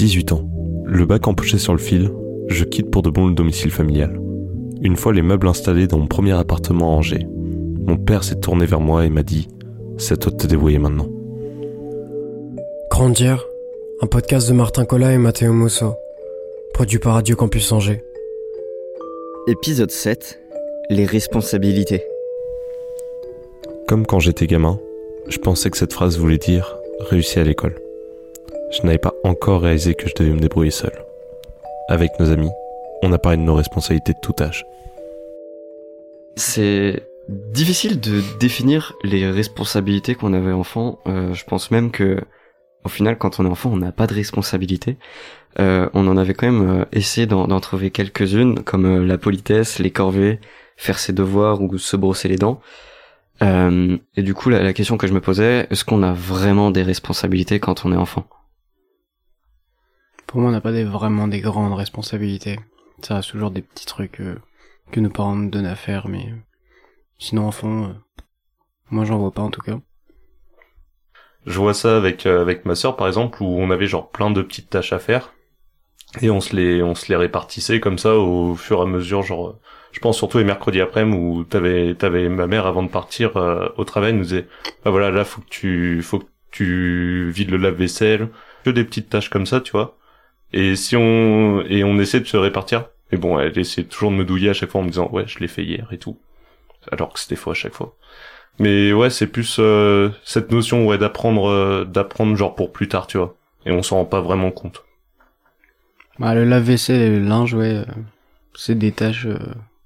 18 ans. Le bac empoché sur le fil, je quitte pour de bon le domicile familial. Une fois les meubles installés dans mon premier appartement à Angers, mon père s'est tourné vers moi et m'a dit C'est à toi de te débrouiller maintenant. Grandir, un podcast de Martin Collat et Matteo Musso, produit par Radio Campus Angers. Épisode 7 Les responsabilités. Comme quand j'étais gamin, je pensais que cette phrase voulait dire réussir à l'école. Je n'avais pas encore réalisé que je devais me débrouiller seul. Avec nos amis, on a parlé de nos responsabilités de tout âge. C'est difficile de définir les responsabilités qu'on avait enfant. Euh, je pense même que au final, quand on est enfant, on n'a pas de responsabilité. Euh, on en avait quand même euh, essayé d'en trouver quelques-unes, comme la politesse, les corvées, faire ses devoirs ou se brosser les dents. Euh, et du coup, la, question que je me posais, est-ce qu'on a vraiment des responsabilités quand on est enfant? Pour moi, on n'a pas vraiment des grandes responsabilités. Ça reste toujours des petits trucs euh, que nos parents nous donnent à faire, mais euh, sinon, enfant, moi, j'en vois pas en tout cas. Je vois ça avec avec ma sœur, par exemple, où on avait genre plein de petites tâches à faire et on se les on se les répartissait comme ça au fur et à mesure, genre je pense surtout les mercredis après-midi où t'avais t'avais ma mère avant de partir euh, au travail nous disait bah voilà là faut que tu faut que tu vides le lave-vaisselle que des petites tâches comme ça tu vois et si on et on essaie de se répartir mais bon elle essaie toujours de me douiller à chaque fois en me disant ouais je l'ai fait hier et tout alors que c'était faux à chaque fois mais ouais c'est plus euh, cette notion ouais d'apprendre euh, d'apprendre genre pour plus tard tu vois et on s'en rend pas vraiment compte bah le lave-vaisselle et le linge ouais c'est des tâches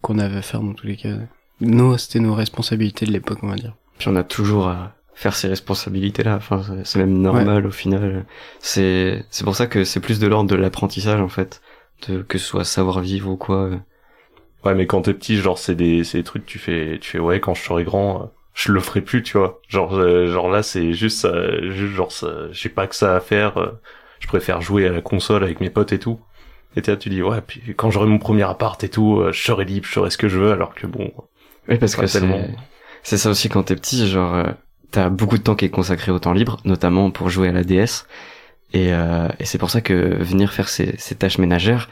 qu'on avait à faire dans tous les cas. Nous, c'était nos responsabilités de l'époque, on va dire. Puis on a toujours à faire ces responsabilités-là. Enfin, c'est même normal au final. C'est c'est pour ça que c'est plus de l'ordre de l'apprentissage en fait, de, que ce soit savoir vivre ou quoi. Ouais, mais quand t'es petit, genre c'est des c'est des trucs tu fais tu fais ouais quand je serai grand, euh, je le ferai plus, tu vois. Genre euh, genre là c'est juste ça, juste genre ça, j'ai pas que ça à faire. Euh, je préfère jouer à la console avec mes potes et tout. Et tu dis, ouais, puis quand j'aurai mon premier appart et tout, euh, je serai libre, je ferai ce que je veux, alors que bon. Oui, parce que c'est, c'est ça aussi quand t'es petit, genre, euh, t'as beaucoup de temps qui est consacré au temps libre, notamment pour jouer à la DS. Et, euh, et c'est pour ça que venir faire ces, ces tâches ménagères,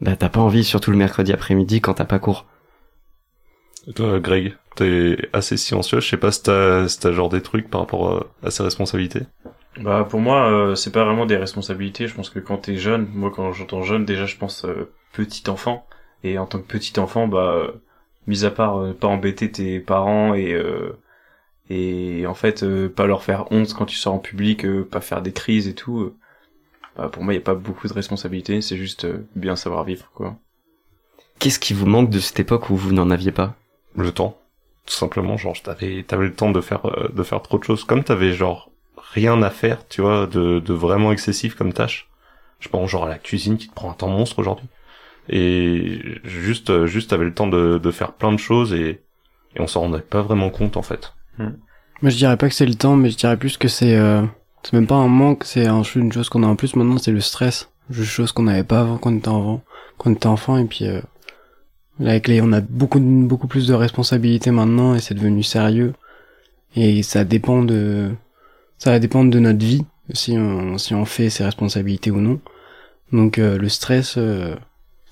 bah t'as pas envie, surtout le mercredi après-midi quand t'as pas cours. Et toi, Greg, t'es assez silencieux, je sais pas si t'as, si t'as genre des trucs par rapport à, à ces responsabilités. Bah pour moi euh, c'est pas vraiment des responsabilités. Je pense que quand t'es jeune, moi quand j'entends jeune déjà je pense euh, petit enfant et en tant que petit enfant bah euh, mis à part pas embêter tes parents et et en fait pas leur faire honte quand tu sors en public, pas faire des crises et tout. bah pour moi il y a pas beaucoup de responsabilités. C'est juste bien savoir vivre quoi. Qu'est-ce qui vous manque de cette époque où vous n'en aviez pas? Le temps tout simplement genre t'avais t'avais le temps de faire de faire trop de choses comme t'avais genre rien à faire, tu vois, de, de vraiment excessif comme tâche. Je pense genre à la cuisine qui te prend un temps monstre aujourd'hui. Et juste, juste avais le temps de, de faire plein de choses et, et on s'en rendait pas vraiment compte en fait. Moi je dirais pas que c'est le temps, mais je dirais plus que c'est euh, c'est même pas un manque, c'est une chose qu'on a en plus maintenant, c'est le stress. Une chose qu'on n'avait pas avant quand on était quand on était enfant et puis euh, là avec les on a beaucoup beaucoup plus de responsabilités maintenant et c'est devenu sérieux et ça dépend de ça va dépendre de notre vie, si on, si on fait ses responsabilités ou non. Donc euh, le stress, euh,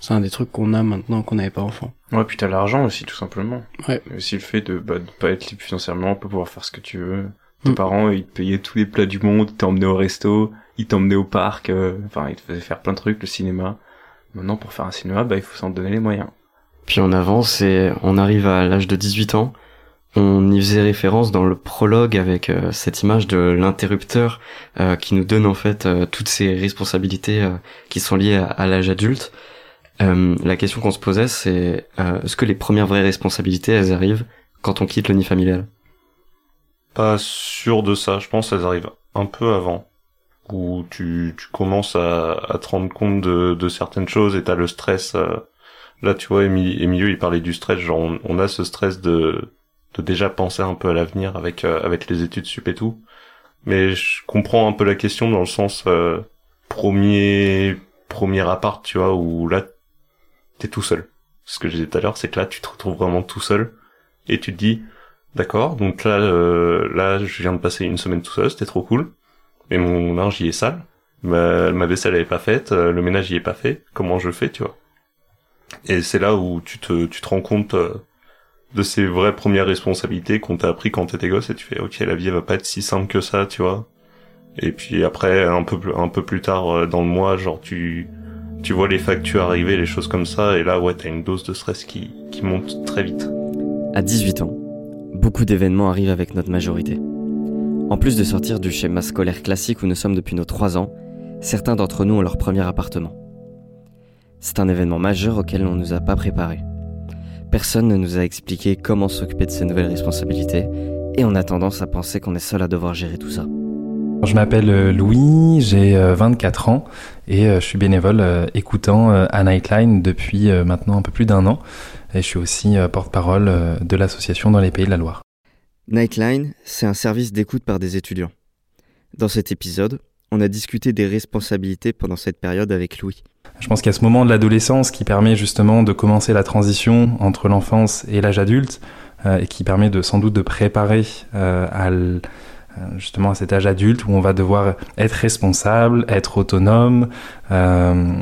c'est un des trucs qu'on a maintenant qu'on n'avait pas enfant. Ouais, puis t'as l'argent aussi, tout simplement. Ouais. Et aussi le fait de, bah, de pas être libre financièrement, peut pouvoir faire ce que tu veux. Tes mm. parents, ils te payaient tous les plats du monde, ils t'emmenaient au resto, ils t'emmenaient au parc, euh, enfin, ils te faisaient faire plein de trucs, le cinéma. Maintenant, pour faire un cinéma, bah, il faut s'en donner les moyens. Puis on avance et on arrive à l'âge de 18 ans on y faisait référence dans le prologue avec euh, cette image de l'interrupteur euh, qui nous donne en fait euh, toutes ces responsabilités qui sont liées à, l'âge adulte. La question qu'on se posait c'est est-ce que les premières vraies responsabilités elles arrivent quand on quitte le nid familial? Pas sûr de ça, je pense qu'elles arrivent un peu avant où tu, tu commences à, à te rendre compte de, de certaines choses et t'as le stress. là tu vois Emilio il parlait du stress, genre on, on a ce stress de de déjà penser un peu à l'avenir avec euh, avec les études sup et tout. Mais je comprends un peu la question dans le sens euh, premier premier appart, tu vois, où là t'es tout seul. Ce que j'ai dit tout à l'heure, c'est que là tu te retrouves vraiment tout seul et tu te dis d'accord, donc là euh, là je viens de passer une semaine tout seul, c'était trop cool. Mais mon linge il est sale. ma, ma vaisselle elle est pas faite, euh, le ménage il est pas fait, comment je fais, tu vois? Et c'est là où tu te, tu te rends compte euh, de ces vraies premières responsabilités qu'on t'a appris quand t'étais gosse et tu fais, ok, la vie elle va pas être si simple que ça, tu vois. Et puis après, un peu, plus- un peu plus tard euh, dans le mois, genre tu, tu vois les factures arriver, les choses comme ça, et là ouais, t'as une dose de stress qui, qui monte très vite. À 18 ans, beaucoup d'événements arrivent avec notre majorité. En plus de sortir du schéma scolaire classique où nous sommes depuis nos 3 ans, certains d'entre nous ont leur premier appartement. C'est un événement majeur auquel on ne nous a pas préparés. Personne ne nous a expliqué comment s'occuper de ces nouvelles responsabilités, et on a tendance à penser qu'on est seul à devoir gérer tout ça. Je m'appelle euh, Louis, j'ai euh, 24 ans et euh, je suis bénévole euh, écoutant euh, à Nightline depuis euh, maintenant un peu plus d'un an. Et je suis aussi euh, porte-parole euh, de l'association dans les Pays de la Loire. Nightline, c'est un service d'écoute par des étudiants. Dans cet épisode, on a discuté des responsabilités pendant cette période avec Louis. Je pense a ce moment de l'adolescence qui permet justement de commencer la transition entre l'enfance et l'âge adulte euh, et qui permet de sans doute de préparer euh, à euh, justement à cet âge adulte où on va devoir être responsable, être autonome, euh,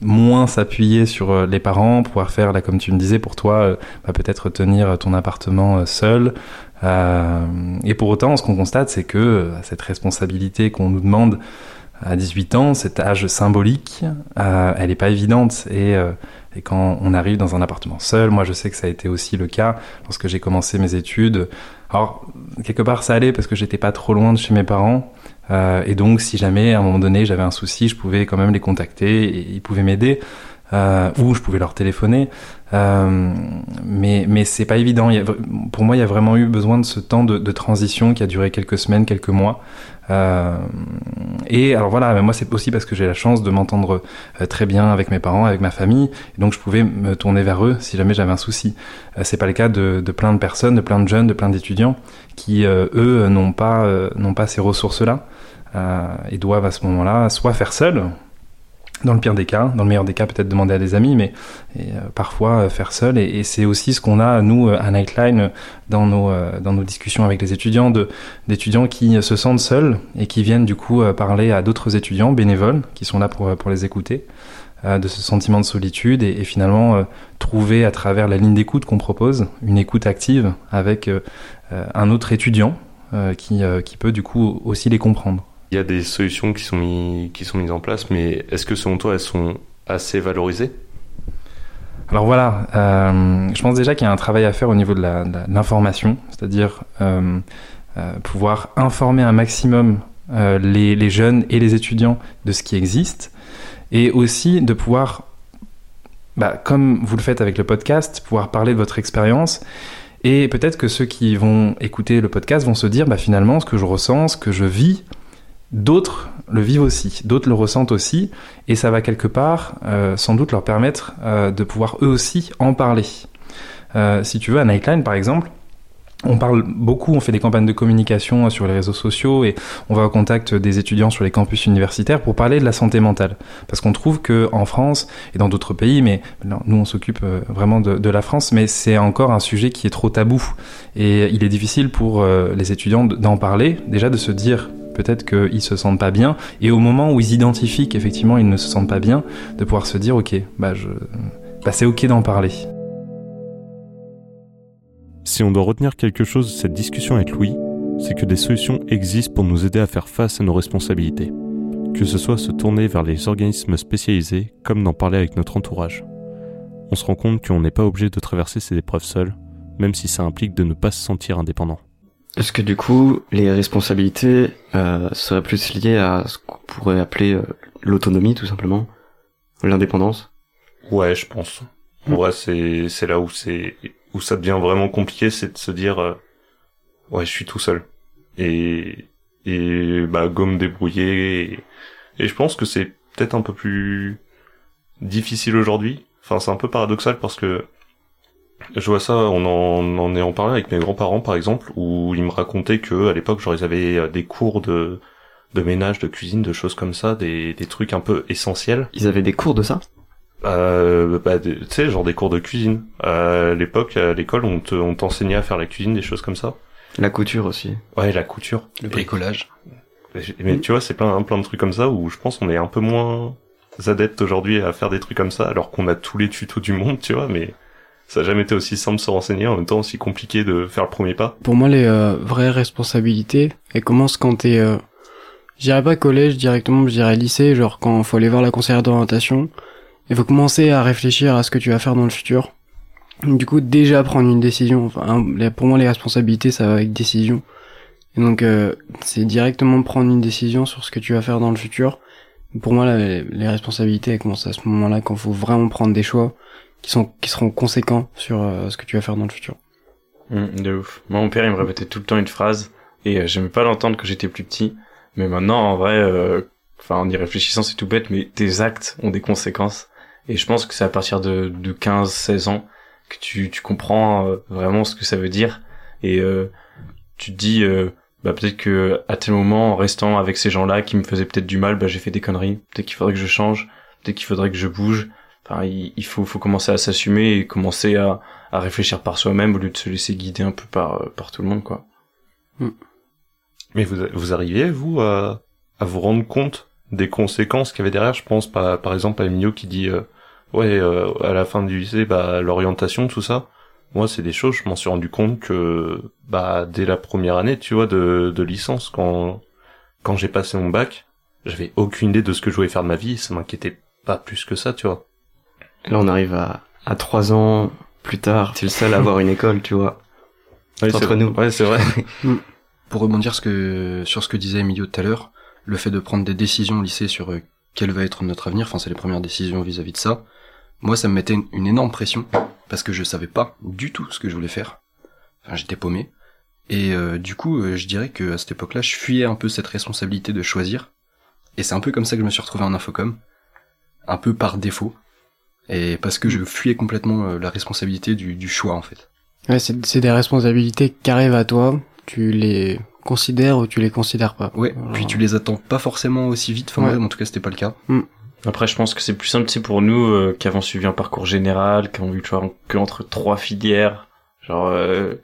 moins s'appuyer sur euh, les parents, pouvoir faire là comme tu me disais pour toi, euh, bah, peut-être tenir ton appartement euh, seul. Euh, et pour autant, ce qu'on constate, c'est que euh, cette responsabilité qu'on nous demande à 18 ans, cet âge symbolique, euh, elle n'est pas évidente. Euh, et quand on arrive dans un appartement seul, moi je sais que ça a été aussi le cas lorsque j'ai commencé mes études. Alors, quelque part ça allait parce que j'étais pas trop loin de chez mes parents. Euh, et donc, si jamais à un moment donné j'avais un souci, je pouvais quand même les contacter ils pouvaient m'aider. Euh, ou je pouvais leur téléphoner. Euh, mais mais c'est pas évident. Il pour moi, il y a vraiment eu besoin de ce temps de transition qui a duré quelques semaines, quelques mois. Euh, et alors voilà, moi c'est aussi parce que j'ai la chance de m'entendre euh, très bien avec mes parents, avec ma famille, et donc je pouvais me tourner vers eux si jamais j'avais un souci. Euh, c'est pas le cas de, de plein de personnes, de plein de jeunes, de plein d'étudiants qui eux n'ont pas n'ont pas ces ressources-là euh, et doivent à ce moment-là soit faire seuls, dans le pire des cas, dans le meilleur des cas peut-être demander à des amis, mais euh, parfois euh, faire seul. Et, et c'est aussi ce qu'on a nous euh, à Nightline dans nos euh, dans nos discussions avec les étudiants de d'étudiants qui se sentent seuls et qui viennent du coup parler à d'autres étudiants bénévoles qui sont là pour pour les écouter de ce sentiment de solitude et, et finalement euh, trouver à travers la ligne d'écoute qu'on propose une écoute active avec euh, un autre étudiant euh, qui qui peut du coup aussi les comprendre. Il y a des solutions qui sont, mis, qui sont mises en place, mais est-ce que selon toi elles sont assez valorisées? Alors voilà, euh, je pense déjà qu'il y a un travail à faire au niveau de l'information, c'est-à-dire euh, euh, pouvoir informer un maximum les, les jeunes et les étudiants de ce qui existe, et aussi de pouvoir, bah, comme vous le faites avec le podcast, pouvoir parler de votre expérience. Et peut-être que ceux qui vont écouter le podcast vont se dire, bah, finalement, ce que je ressens, ce que je vis, d'autres le vivent aussi, d'autres le ressentent aussi, et ça va quelque part euh, sans doute leur permettre euh, de pouvoir eux aussi en parler. Euh, si tu veux, à Nightline par exemple, on parle beaucoup, on fait des campagnes de communication sur les réseaux sociaux et on va au contact des étudiants sur les campus universitaires pour parler de la santé mentale. Parce qu'on trouve que en France et dans d'autres pays, mais nous on s'occupe vraiment de, la France, mais c'est encore un sujet qui est trop tabou. Et il est difficile pour les étudiants d'en parler, déjà de se dire peut-être qu'ils se sentent pas bien, et au moment où ils identifient qu'effectivement ils ne se sentent pas bien, de pouvoir se dire ok, bah, je... bah c'est ok d'en parler. Si on doit retenir quelque chose de cette discussion avec Louis, c'est que des solutions existent pour nous aider à faire face à nos responsabilités. Que ce soit se tourner vers les organismes spécialisés, comme d'en parler avec notre entourage. On se rend compte qu'on n'est pas obligé de traverser ces épreuves seul, même si ça implique de ne pas se sentir indépendant. Est-ce que du coup, les responsabilités euh, seraient plus liées à ce qu'on pourrait appeler euh, l'autonomie, tout simplement? L'indépendance? Ouais, je pense. Mm. Ouais, c'est c'est là où c'est où ça devient vraiment compliqué, c'est de se dire euh, ouais, je suis tout seul et et bah go me débrouiller et, et je pense que c'est peut-être un peu plus difficile aujourd'hui. Enfin, c'est un peu paradoxal parce que je vois ça, on en, on en est en parlé avec mes grands-parents par exemple, où ils me racontaient que à l'époque, genre ils avaient euh, des cours de de ménage, de cuisine, de choses comme ça, des des trucs un peu essentiels. Ils avaient des cours de ça? Euh, bah, tu sais, genre des cours de cuisine. à l'époque, à l'école, on te, on t'enseignait à faire la cuisine, des choses comme ça. La couture aussi. Ouais, la couture. Le bricolage. Mais tu vois, c'est plein, plein de trucs comme ça où je pense qu'on est un peu moins adeptes aujourd'hui à faire des trucs comme ça, alors qu'on a tous les tutos du monde, tu vois, mais ça a jamais été aussi simple de se renseigner, en même temps aussi compliqué de faire le premier pas. Pour moi, les euh, vraies responsabilités, elles commencent quand t'es, euh, je dirais pas collège directement, je dirais lycée, genre quand faut aller voir la conseillère d'orientation, il faut commencer à réfléchir à ce que tu vas faire dans le futur. Du coup, déjà prendre une décision. Enfin, pour moi, les responsabilités, ça va avec décision. Et donc, euh, c'est directement prendre une décision sur ce que tu vas faire dans le futur. Pour moi, les responsabilités, elles commencent à ce moment-là, quand faut vraiment prendre des choix qui sont qui seront conséquents sur euh, ce que tu vas faire dans le futur. Hum, de ouf. Moi, mon père, il me répétait tout le temps une phrase, et euh, j'aimais pas l'entendre quand j'étais plus petit. Mais maintenant, en vrai, euh, enfin, en y réfléchissant, c'est tout bête, mais tes actes ont des conséquences. Et je pense que c'est à partir de, de 15, 16 ans que tu, comprends vraiment ce que ça veut dire. Et tu te dis, bah, peut-être que à tel moment, en restant avec ces gens-là qui me faisaient peut-être du mal, bah, j'ai fait des conneries. Peut-être qu'il faudrait que je change. Peut-être qu'il faudrait que je bouge. Enfin, il, il faut, faut commencer à s'assumer et commencer à, à réfléchir par soi-même au lieu de se laisser guider un peu par, euh, par tout le monde, quoi. Mais vous, vous arriviez, vous, à, à vous rendre compte des conséquences qu'il y avait derrière? Je pense par, par exemple à Emilio qui dit euh, ouais euh, à la fin du lycée bah l'orientation tout ça. Moi c'est des choses je m'en suis rendu compte que bah dès la première année tu vois de, de licence quand quand j'ai passé mon bac j'avais aucune idée de ce que je voulais faire de ma vie ça m'inquiétait pas plus que ça tu vois. Là, on arrive à, à trois ans plus tard. T'es le seul à avoir une école, tu vois. Ouais, entre c'est- nous. Ouais c'est vrai. Pour rebondir ce que, sur ce que disait Emilio tout à l'heure, le fait de prendre des décisions au lycée sur euh, quel va être notre avenir, enfin c'est les premières décisions vis-à-vis de ça, moi ça me mettait une, une énorme pression, parce que je savais pas du tout ce que je voulais faire. Enfin j'étais paumé. Et euh, du coup, euh, je dirais que à cette époque-là, je fuyais un peu cette responsabilité de choisir. Et c'est un peu comme ça que je me suis retrouvé en infocom, un peu par défaut, et parce que je fuyais complètement euh, la responsabilité du, du choix en fait. Ouais, c'est c'est des responsabilités qui arrivent à toi. Tu les considères ou tu les considères pas. Ouais, Voilà. puis tu les attends pas forcément aussi vite, enfin Ouais. en tout cas c'était pas le cas. Après, je pense que c'est plus simple, tu sais, pour nous, euh, qui avons suivi un parcours général, qui ont eu, tu vois, que entre trois filières. Genre, euh,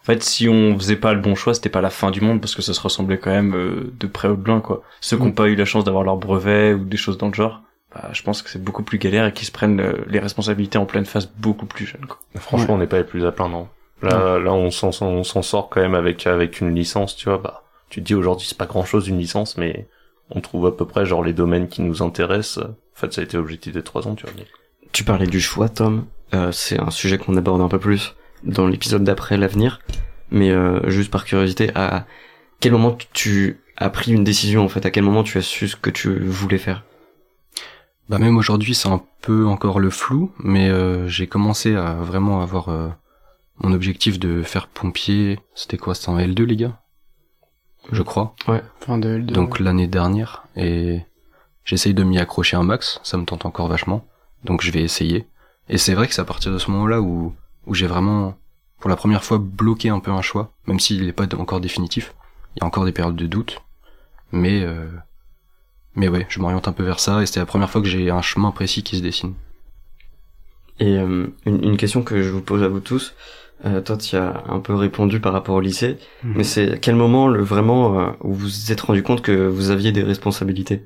en fait, si on faisait pas le bon choix, c'était pas la fin du monde, parce que ça se ressemblait quand même euh, de près ou de loin, quoi. Ceux qui n'ont Mm. pas eu la chance d'avoir leur brevet ou des choses dans le genre, bah, je pense que c'est beaucoup plus galère et qu'ils se prennent euh, les responsabilités en pleine face beaucoup plus jeunes, quoi. Franchement, on n'est pas les plus à plaindre. non. Là, là, on s'en, on s'en sort quand même avec avec une licence, tu vois. Bah, tu te dis aujourd'hui c'est pas grand chose une licence, mais on trouve à peu près genre les domaines qui nous intéressent. En fait, ça a été l'objectif des trois ans, tu vois. mais- Tu parlais du choix, Tom. Euh, c'est un sujet qu'on aborde un peu plus dans l'épisode d'après l'avenir. Mais euh, juste par curiosité, à quel moment tu as pris une décision en fait? À quel moment tu as su ce que tu voulais faire? Bah même aujourd'hui c'est un peu encore le flou, mais euh, j'ai commencé à vraiment avoir euh, mon objectif de faire pompier. C'était quoi? C'était en L2 les gars? Je crois. Fin de, de- Donc l'année dernière et j'essaye de m'y accrocher un max. Ça me tente encore vachement. Donc je vais essayer. Et c'est vrai que c'est à partir de ce moment-là où où j'ai vraiment pour la première fois bloqué un peu un choix, même s'il n'est pas encore définitif. Il y a encore des périodes de doute, mais euh, mais ouais, je m'oriente un peu vers ça et c'est la première fois que j'ai un chemin précis qui se dessine. Et euh, une, une question que je vous pose à vous tous, euh, toi tu as un peu répondu par rapport au lycée, Mhm. mais c'est à quel moment le vraiment euh, où vous vous êtes rendu compte que vous aviez des responsabilités?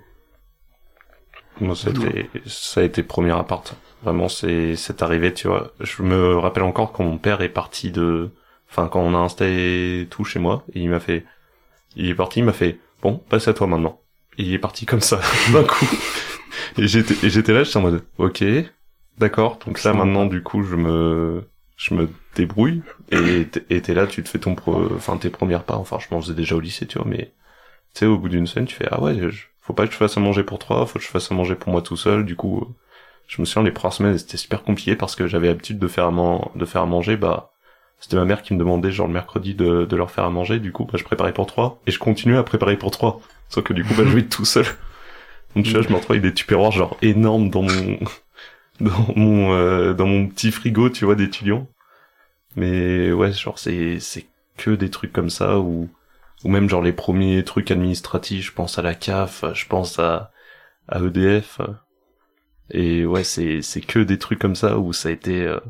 Moi, ça a été, ça a été premier appart. Vraiment, c'est, c'est arrivé, tu vois. Je me rappelle encore quand mon père est parti de, enfin, quand on a installé tout chez moi, et il m'a fait, il est parti, il m'a fait, bon, passe à toi maintenant. Et il est parti comme ça, d'un coup. Et j'étais, et j'étais là, j'étais en mode, ok, d'accord. Donc là, maintenant, du coup, je me, je me débrouille. Et t'es- et t'es là, tu te fais ton, pro- enfin, tes premières pas. Enfin, je m'en faisais déjà au lycée, tu vois, mais, tu sais, au bout d'une semaine, tu fais, ah ouais, je- faut pas que je fasse à manger pour trois, faut que je fasse à manger pour moi tout seul. Du coup, euh, je me souviens, les premières semaines, c'était super compliqué parce que j'avais l'habitude de faire à, man- de faire à manger, bah, c'était ma mère qui me demandait, genre, le mercredi de, de leur faire à manger. Du coup, bah, je préparais pour trois et je continuais à préparer pour trois. Sauf que du coup, bah, je vais tout seul. Donc, tu vois, je me retrouve avec des tupperwares, genre, énormes dans mon, dans mon, euh, dans mon petit frigo, tu vois, d'étudiant. Mais, ouais, genre, c'est, c'est que des trucs comme ça où, ou même genre les premiers trucs administratifs, je pense à la CAF, je pense à, à EDF. Et ouais, c'est, c'est que des trucs comme ça où ça a été euh,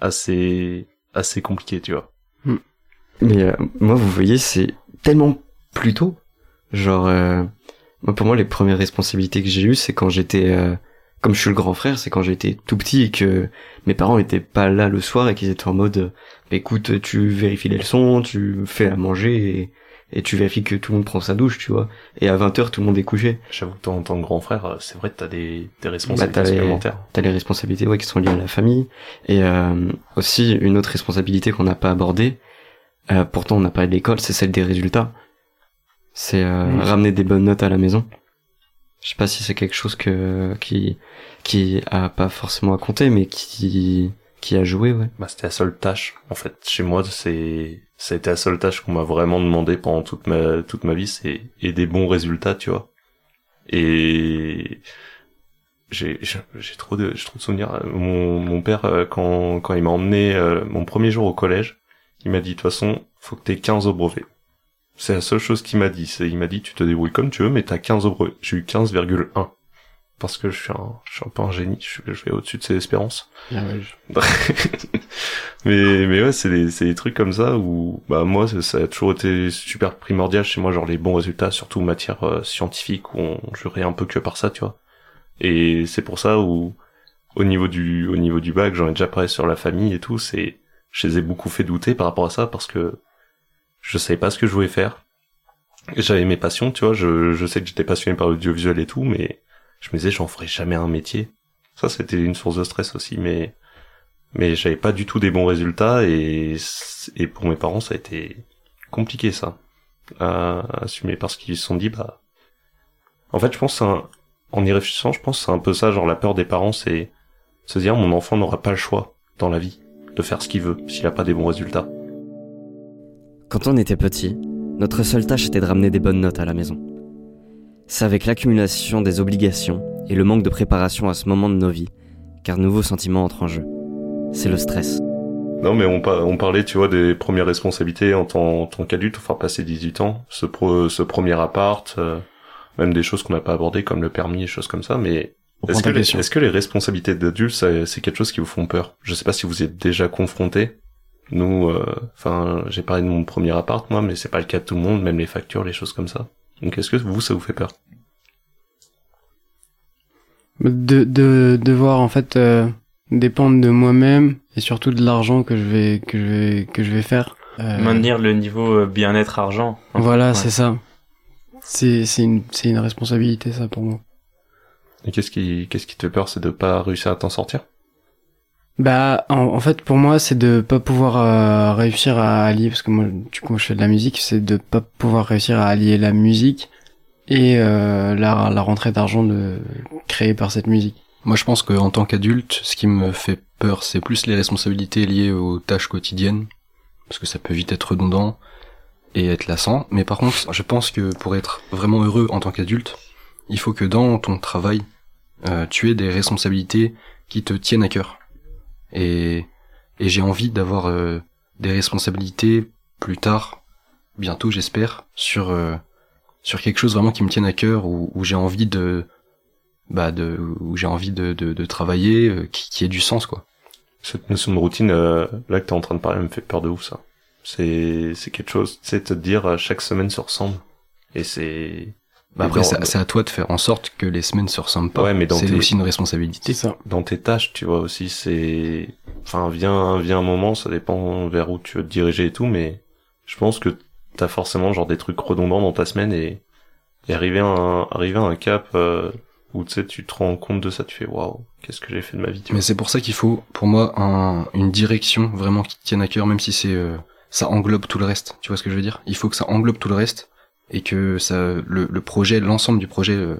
assez, assez compliqué, tu vois. Mais euh, moi, vous voyez, c'est tellement plus tôt. Genre, euh, moi, pour moi, les premières responsabilités que j'ai eues, c'est quand j'étais, euh, comme je suis le grand frère, c'est quand j'étais tout petit et que mes parents étaient pas là le soir et qu'ils étaient en mode, bah, écoute, tu vérifies les leçons, tu fais à manger et, et tu vérifies que tout le monde prend sa douche, tu vois. Et à 20h, tout le monde est couché. J'avoue que toi, en tant que grand frère, euh, c'est vrai que t'as des, des Bah, responsabilités t'as les, supplémentaires. t'as les responsabilités ouais, qui sont liées à la famille. Et euh, aussi, une autre responsabilité qu'on n'a pas abordée, euh, pourtant on n'a pas de l'école, c'est celle des résultats. C'est euh, Mmh. ramener des bonnes notes à la maison. Je sais pas si c'est quelque chose que qui qui a pas forcément à compter, mais qui qui a joué, ouais. Bah, c'était la seule tâche. En fait, chez moi, c'est, ça a été la seule tâche qu'on m'a vraiment demandé pendant toute ma, toute ma vie, c'est, et des bons résultats, tu vois. Et, j'ai, j'ai trop de, j'ai trop de souvenirs. Mon, mon père, euh, quand, quand il m'a emmené, euh, mon premier jour au collège, il m'a dit, de toute façon, faut que t'aies 15 au brevet. C'est la seule chose qu'il m'a dit. C'est, il m'a dit, tu te débrouilles comme tu veux, mais t'as 15 au brevet. J'ai eu 15,1. Parce que je suis un, je suis un peu un génie. Je, je vais au-dessus de ses espérances. Ah ouais, je- mais mais ouais c'est des c'est des trucs comme ça où bah moi ça, ça a toujours été super primordial chez moi genre les bons résultats surtout en matière euh, scientifique où on jurait un peu que par ça tu vois et c'est pour ça où au niveau du au niveau du bac j'en ai déjà parlé sur la famille et tout c'est je les ai beaucoup fait douter par rapport à ça parce que je savais pas ce que je voulais faire j'avais mes passions tu vois je je sais que j'étais passionné par l'audiovisuel et tout mais je me disais j'en ferai jamais un métier ça c'était une source de stress aussi mais mais j'avais pas du tout des bons résultats et et pour mes parents ça a été compliqué ça à assumer parce qu'ils se sont dit bah en fait je pense en y réfléchissant je pense c'est un peu ça genre la peur des parents c'est se dire mon enfant n'aura pas le choix dans la vie de faire ce qu'il veut s'il a pas des bons résultats Quand on était petit, notre seule tâche était de ramener des bonnes notes à la maison. C'est avec l'accumulation des obligations et le manque de préparation à ce moment de nos vies qu'un nouveau sentiment entre en jeu. C'est le stress. non mais on, pa- on parlait tu vois des premières responsabilités en tant, en tant qu'adulte enfin passer 18 ans ce pro, ce premier appart euh, même des choses qu'on n'a pas abordées comme le permis et choses comme ça mais Est-ce que, les, est-ce que les responsabilités d'adulte, ça- c'est quelque chose qui vous font peur? Je sais pas si vous y êtes déjà confronté. Nous, euh, enfin, j'ai parlé de mon premier appart, moi, mais c'est pas le cas de tout le monde, même les factures, les choses comme ça. Donc, est-ce que vous, ça vous fait peur de de devoir en fait euh, dépendre de moi-même et surtout de l'argent que je vais que je vais que je vais faire Euh, Maintenir le niveau euh, bien-être argent. voilà Ouais. c'est ça c'est c'est une c'est une responsabilité ça pour moi Et qu'est-ce qui, qu'est-ce qui te fait peur C'est de pas réussir à t'en sortir bah en, en fait pour moi c'est de pas pouvoir euh, réussir à allier parce que moi du coup je fais de la musique c'est de pas pouvoir réussir à allier la musique et euh, la la rentrée d'argent de créée par cette musique Moi, je pense qu'en tant qu'adulte, ce qui me fait peur, c'est plus les responsabilités liées aux tâches quotidiennes, parce que ça peut vite être redondant et être lassant. Mais par contre, je pense que pour être vraiment heureux en tant qu'adulte, il faut que dans ton travail, euh, tu aies des responsabilités qui te tiennent à cœur. Et, et j'ai envie d'avoir euh, des responsabilités plus tard, bientôt j'espère, sur euh, sur quelque chose vraiment qui me tienne à cœur, où, où j'ai envie de bah de où j'ai envie de, de, de travailler euh, qui, qui ait du sens quoi Cette notion de routine, euh, là que t'es en train de parler, elle me fait peur de ouf, ça. C'est, c'est quelque chose, sais, te dire, euh, chaque semaine se ressemble. Et c'est... bah après dans- c'est à toi de faire en sorte que les semaines se ressemblent pas. Ouais, mais dans c'est tes- aussi une responsabilité. Ça. Dans tes tâches, tu vois aussi, c'est, enfin, vient, vient un moment, ça dépend vers où tu veux te diriger et tout, mais je pense que t'as forcément genre des trucs redondants dans ta semaine et, et arriver à un, arriver à un cap euh, où tu sais, tu te rends compte de ça, tu fais waouh, qu'est-ce que j'ai fait de ma vie, tu mais c'est pour ça qu'il faut pour moi un, une direction vraiment qui tienne à cœur même si c'est euh, ça englobe tout le reste. Tu vois ce que je veux dire? Il faut que ça englobe tout le reste et que ça le, le projet l'ensemble du projet euh,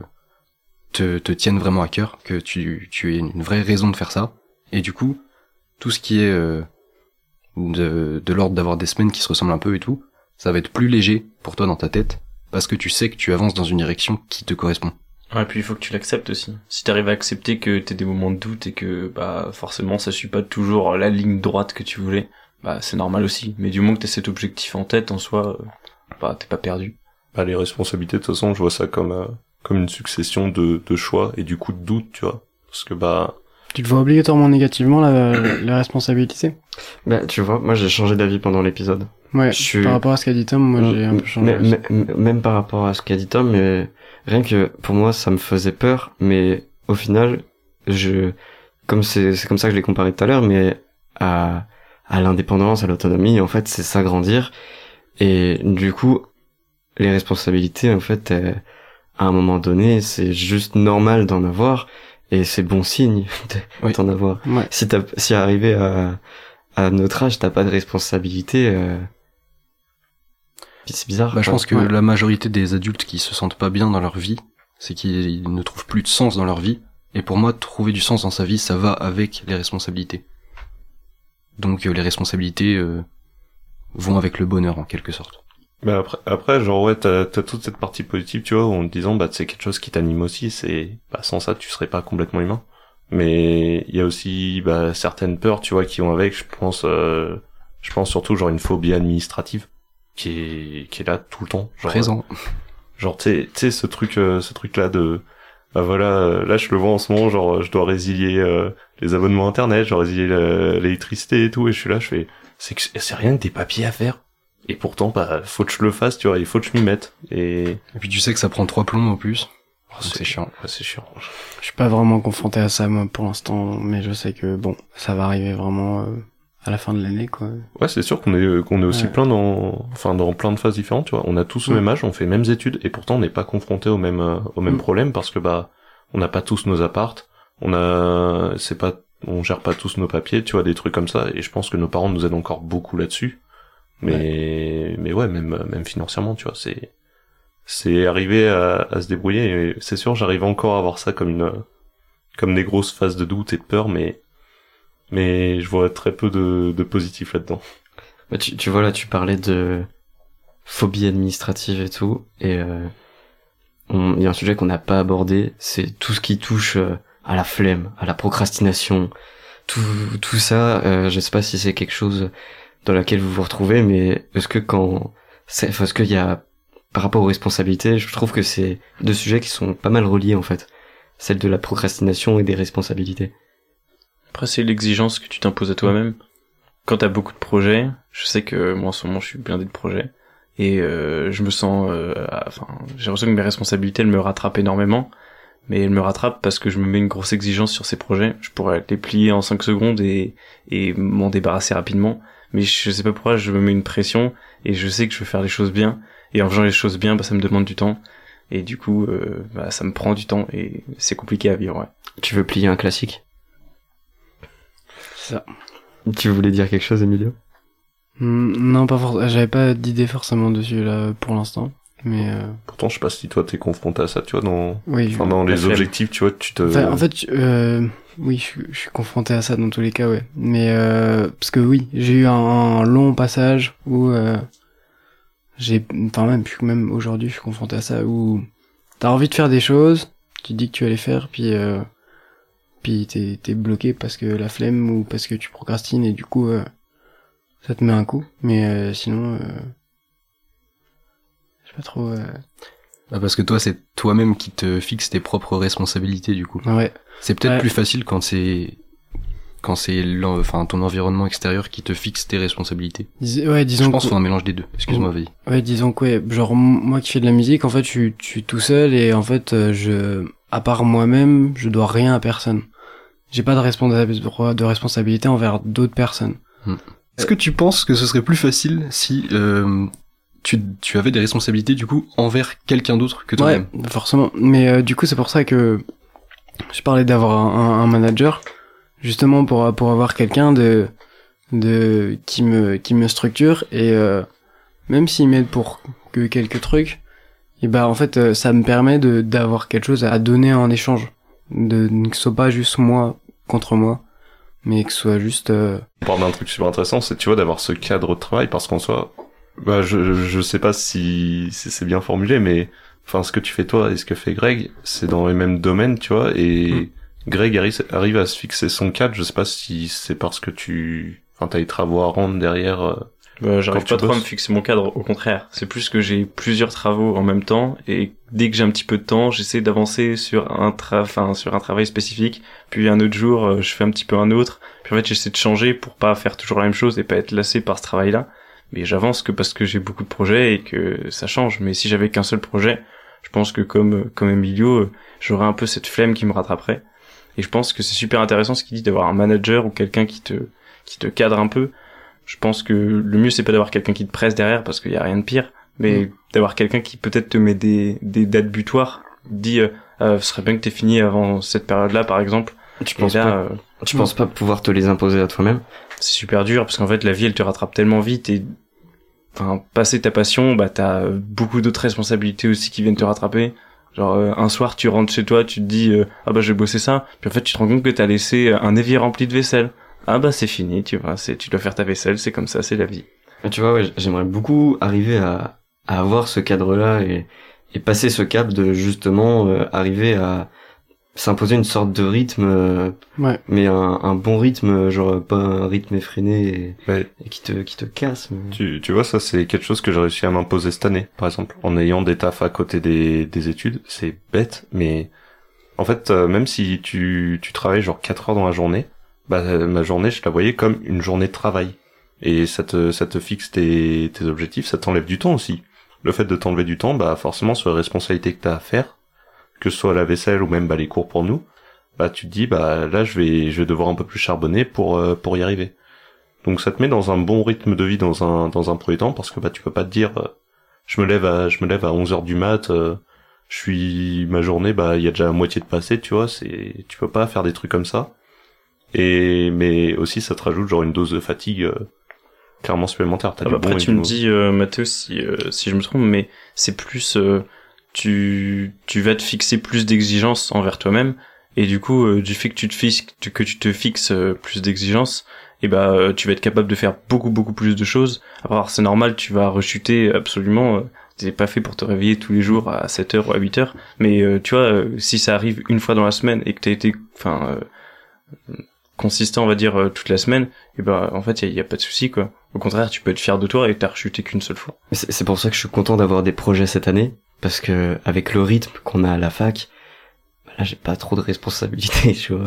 te, te tienne vraiment à cœur que tu tu aies une vraie raison de faire ça et du coup tout ce qui est euh, de, de l'ordre d'avoir des semaines qui se ressemblent un peu et tout ça va être plus léger pour toi dans ta tête parce que tu sais que tu avances dans une direction qui te correspond Ouais, puis il faut que tu l'acceptes aussi. Si t'arrives à accepter que t'as des moments de doute et que bah forcément ça suit pas toujours la ligne droite que tu voulais, bah c'est normal aussi. Mais du moment que t'as cet objectif en tête, en soi, euh, bah t'es pas perdu. Bah, les responsabilités, de toute façon, je vois ça comme, euh, comme une succession de, de choix et du coup de doute, tu vois. Parce que bah, tu te vois obligatoirement négativement la, les responsabilités Bah, tu vois, moi j'ai changé d'avis pendant l'épisode. Ouais, Je suis- par rapport à ce qu'a dit Tom, moi j'ai un peu changé. Mais- mais- même par rapport à ce qu'a dit Tom, mais rien que pour moi ça me faisait peur, mais au final, je, comme c'est c'est comme ça que je l'ai comparé tout à l'heure, mais à, à l'indépendance, à l'autonomie, en fait, c'est s'agrandir. Et du coup, les responsabilités, en fait, euh, à un moment donné, c'est juste normal d'en avoir, et c'est bon signe Oui. d'en avoir. Ouais. Si t'as, si arrivé à, à notre âge, t'as pas de responsabilité, euh... c'est bizarre. Bah, je pense que Ouais. la majorité des adultes qui se sentent pas bien dans leur vie, c'est qu'ils ne trouvent plus de sens dans leur vie. Et pour moi, trouver du sens dans sa vie, ça va avec les responsabilités. Donc euh, les responsabilités euh, vont avec le bonheur en quelque sorte. Mais après, après, genre, ouais, t'as, t'as toute cette partie positive, tu vois, en te disant, bah, c'est quelque chose qui t'anime aussi, c'est, bah, sans ça, tu serais pas complètement humain. Mais il y a aussi, bah, certaines peurs, tu vois, qui vont avec, je pense, euh, je pense surtout, genre, une phobie administrative, qui est, qui est là tout le temps. Genre, Présent. Genre, tu sais- ce truc, euh, ce truc-là de, bah voilà, euh, là, je le vois en ce moment, genre, je dois résilier euh, les abonnements internet, je dois résilier l'électricité et tout, et je suis là, je fais, c'est c'est rien que des papiers à faire. Et pourtant, bah, faut que je le fasse, tu vois, il faut que je m'y mette. Et Et puis tu sais que ça prend trois plombs au plus. Oh, c'est chiant. Ouais, c'est chiant. Je suis pas vraiment confronté à ça moi pour l'instant, mais je sais que bon, ça va arriver vraiment euh, à la fin de l'année quoi. Ouais, c'est sûr qu'on est, qu'on est aussi Ouais. plein dans, enfin, dans plein de phases différentes, tu vois. On a tous le Mm. même âge, on fait les mêmes études, et pourtant on n'est pas confronté au même, euh, au même Mm. problème parce que, bah, on n'a pas tous nos appartes, on a, c'est pas, on gère pas tous nos papiers, tu vois, des trucs comme ça, et je pense que nos parents nous aident encore beaucoup là-dessus. Mais, mais ouais, même, même financièrement, tu vois, c'est, c'est arriver à, à se débrouiller, c'est sûr, j'arrive encore à avoir ça comme une, comme des grosses phases de doute et de peur, mais, mais je vois très peu de, de positif là-dedans. Bah, tu, tu vois là, tu parlais de phobie administrative et tout, et euh, on- il y a un sujet qu'on n'a pas abordé, c'est tout ce qui touche euh, à la flemme, à la procrastination, tout, tout ça. Euh, je sais pas si c'est quelque chose dans laquelle vous vous retrouvez, mais est-ce que quand, est-ce qu'il y a par rapport aux responsabilités, je trouve que c'est deux sujets qui sont pas mal reliés en fait, celle de la procrastination et des responsabilités. Après, c'est l'exigence que tu t'imposes à toi-même. Quand t'as beaucoup de projets, je sais que moi en ce moment je suis blindé de projets et euh, je me sens, euh, enfin, j'ai l'impression que mes responsabilités elles me rattrapent énormément, mais elles me rattrapent parce que je me mets une grosse exigence sur ces projets. Je pourrais les plier en 5 secondes et et m'en débarrasser rapidement, mais je sais pas pourquoi je me mets une pression et je sais que je veux faire les choses bien et en faisant les choses bien, bah, ça me demande du temps et du coup, euh, bah, ça me prend du temps et c'est compliqué à vivre. Ouais. Tu veux plier un classique? C'est ça. Tu voulais dire quelque chose, Emilio? Hmm, Non, pas forcément. J'avais pas d'idée forcément dessus là pour l'instant, mais euh, Pourtant, je sais pas si toi t'es confronté à ça, tu vois, dans, oui. enfin, dans les objectifs, tu vois, tu te. Enfin, en fait, euh, oui, je, suis- je suis confronté à ça dans tous les cas, ouais. Mais euh, parce que oui, j'ai eu un, un long passage où euh, j'ai, enfin même, puis même aujourd'hui, je suis confronté à ça où t'as envie de faire des choses, tu dis que tu vas les faire, puis euh, puis t'es t'es bloqué parce que la flemme ou parce que tu procrastines et du coup euh, ça te met un coup. Mais euh, sinon, euh, je sais pas trop. Bah, parce que toi, c'est toi-même qui te fixes tes propres responsabilités du coup. Ouais. C'est peut-être Ouais. plus facile quand c'est quand c'est enfin ton environnement extérieur qui te fixe tes responsabilités. Dis- ouais, disons Je pense qu'il faut un mélange des deux. Excuse-moi, vas-y. Ouais, disons que ouais, genre moi qui fais de la musique, en fait, je suis, je suis tout seul et en fait, euh, je, à part moi-même, je dois rien à personne. J'ai pas de, responsa- de responsabilité envers d'autres personnes. Est-ce que tu penses que ce serait plus facile si euh, tu, tu avais des responsabilités du coup envers quelqu'un d'autre que Ouais, toi-même forcément. Mais euh, du coup, c'est pour ça que je parlais d'avoir un, un- un manager, justement pour pour avoir quelqu'un de de qui me qui me structure et euh, même s'il m'aide pour que quelques trucs, et bah en fait, euh, ça me permet de d'avoir quelque chose à donner en échange, de que ce soit pas juste moi contre moi, mais que ce soit juste euh, On parle d'un truc super intéressant, c'est tu vois d'avoir ce cadre de travail parce qu'en soi, bah je je- sais pas si, si c'est bien formulé, mais enfin ce que tu fais toi et ce que fait Greg, c'est dans les mêmes domaines, tu vois, et Greg arrive, arrive à se fixer son cadre. Je sais pas si c'est parce que tu, enfin t'as des travaux à rendre derrière. euh, Bah, j'arrive pas trop à me fixer mon cadre, au contraire. C'est plus que j'ai plusieurs travaux en même temps et dès que j'ai un petit peu de temps, j'essaie d'avancer sur un tra enfin, sur un travail spécifique. Puis un autre jour, euh, je fais un petit peu un autre. Puis en fait, j'essaie de changer pour pas faire toujours la même chose et pas être lassé par ce travail-là. Mais j'avance que parce que j'ai beaucoup de projets et que ça change. Mais si j'avais qu'un seul projet, je pense que comme comme Emilio, j'aurais un peu cette flemme qui me rattraperait. Et je pense que c'est super intéressant ce qu'il dit d'avoir un manager ou quelqu'un qui te qui te cadre un peu. Je pense que le mieux c'est pas d'avoir quelqu'un qui te presse derrière parce qu'il y a rien de pire, mais d'avoir quelqu'un qui peut-être te met des des dates butoirs, dit euh, euh, ce serait bien que t'aies fini avant cette période-là par exemple. Tu penses là, pas, euh, tu penses pas pouvoir te les imposer à toi-même c'est super dur parce qu'en fait la vie elle te rattrape tellement vite et enfin passer ta passion bah t'as beaucoup d'autres responsabilités aussi qui viennent te rattraper. Genre euh, un soir tu rentres chez toi tu te dis euh, ah bah je vais bosser ça. Puis en fait tu te rends compte que t'as laissé un évier rempli de vaisselle. Ah bah c'est fini tu vois c'est tu dois faire ta vaisselle c'est comme ça c'est la vie. Et Tu vois, ouais, j'aimerais beaucoup arriver à, à avoir ce cadre-là et, et passer ce cap de justement euh, arriver à s'imposer une sorte de rythme, euh, Ouais. mais un, un bon rythme, genre pas un rythme effréné et, Ouais. et qui te qui te casse. mais- Tu, tu vois, ça c'est quelque chose que j'ai réussi à m'imposer cette année, par exemple, en ayant des tafs à côté des, des études. C'est bête, mais en fait, euh, même si tu, tu travailles genre 4 heures dans la journée, bah euh, ma journée, je la voyais comme une journée de travail. Et ça te, ça te fixe tes, tes objectifs, ça t'enlève du temps aussi. Le fait de t'enlever du temps, bah forcément sur les responsabilités que t'as à faire, que ce soit la vaisselle ou même bah, les cours pour nous, bah tu te dis bah là je vais, je vais devoir un peu plus charbonner pour, euh, pour y arriver. Donc ça te met dans un bon rythme de vie dans un dans un premier temps parce que bah tu peux pas te dire euh, je me lève à je me lève à 11 heures du mat euh, je suis ma journée bah il y a déjà la moitié de passé tu vois c'est tu peux pas faire des trucs comme ça. Et mais aussi ça te rajoute genre une dose de fatigue clairement supplémentaire. Ah bah après tu me dis Mathéo si si je me trompe mais c'est plus tu tu vas te fixer plus d'exigences envers toi-même. Et du coup euh, du fait que tu te fixes que tu te fixes euh, plus d'exigences et bah euh, tu vas être capable de faire beaucoup beaucoup plus de choses. Alors c'est normal tu vas rechuter absolument t'es pas fait pour te réveiller tous les jours à 7 heures ou à 8 heures. Mais tu vois si ça arrive une fois dans la semaine et que t'as été enfin consistant on va dire toute la semaine et bah en fait il y, a pas de souci quoi. Au contraire tu peux être fier de toi et t'as rechuté qu'une seule fois. C'est pour ça que je suis content d'avoir des projets cette année parce que avec le rythme qu'on a à la fac, bah là j'ai pas trop de responsabilités, tu vois.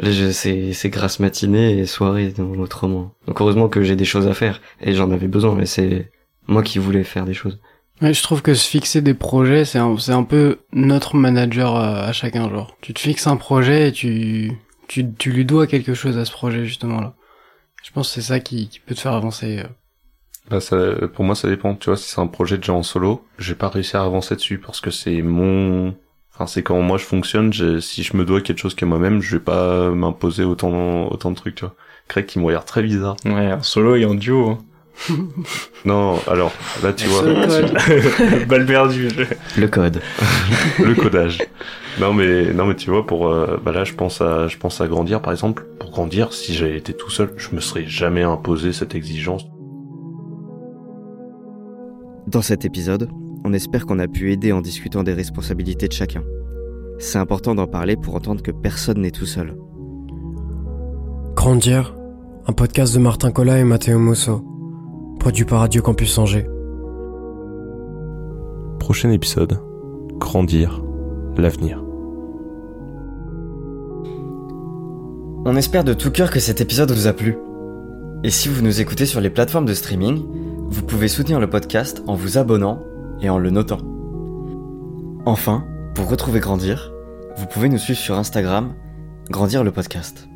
Là je- c'est c'est grasse matinée et soirée dans autrement. Donc heureusement que j'ai des choses à faire et j'en avais besoin, mais c'est moi qui voulais faire des choses. Ouais, je trouve que se fixer des projets, c'est un, c'est un peu notre manager euh, à chacun, genre. Tu te fixes un projet et tu, tu, tu lui dois quelque chose à ce projet, justement, là. Je pense que c'est ça qui, qui peut te faire avancer. euh. Bah, ça, pour moi, ça dépend. Tu vois, si c'est un projet déjà en solo, j'ai pas réussi à avancer dessus parce que c'est mon, enfin, c'est comment moi je fonctionne. Je- Si je me dois quelque chose qu'à moi-même, je vais pas m'imposer autant, autant de trucs, tu vois. Craig qui me regarde très bizarre. ouais en solo et en duo hein. Non, alors, là, tu vois, balle perdue Le code. le codage. Non, mais, non, mais tu vois, pour, euh, bah là, je pense à, je pense à grandir, par exemple. Pour grandir, si j'avais été tout seul, je me serais jamais imposé cette exigence. Dans cet épisode, on espère qu'on a pu aider en discutant des responsabilités de chacun. C'est important d'en parler pour entendre que personne n'est tout seul. Grandir, un podcast de Martin Collat et Matteo Musso, produit par Radio Campus Angers. Prochain épisode. Grandir. L'avenir. On espère de tout cœur que cet épisode vous a plu. Et si vous nous écoutez sur les plateformes de streaming, vous pouvez soutenir le podcast en vous abonnant et en le notant. Enfin, pour retrouver Grandir, vous pouvez nous suivre sur Instagram, Grandir le podcast.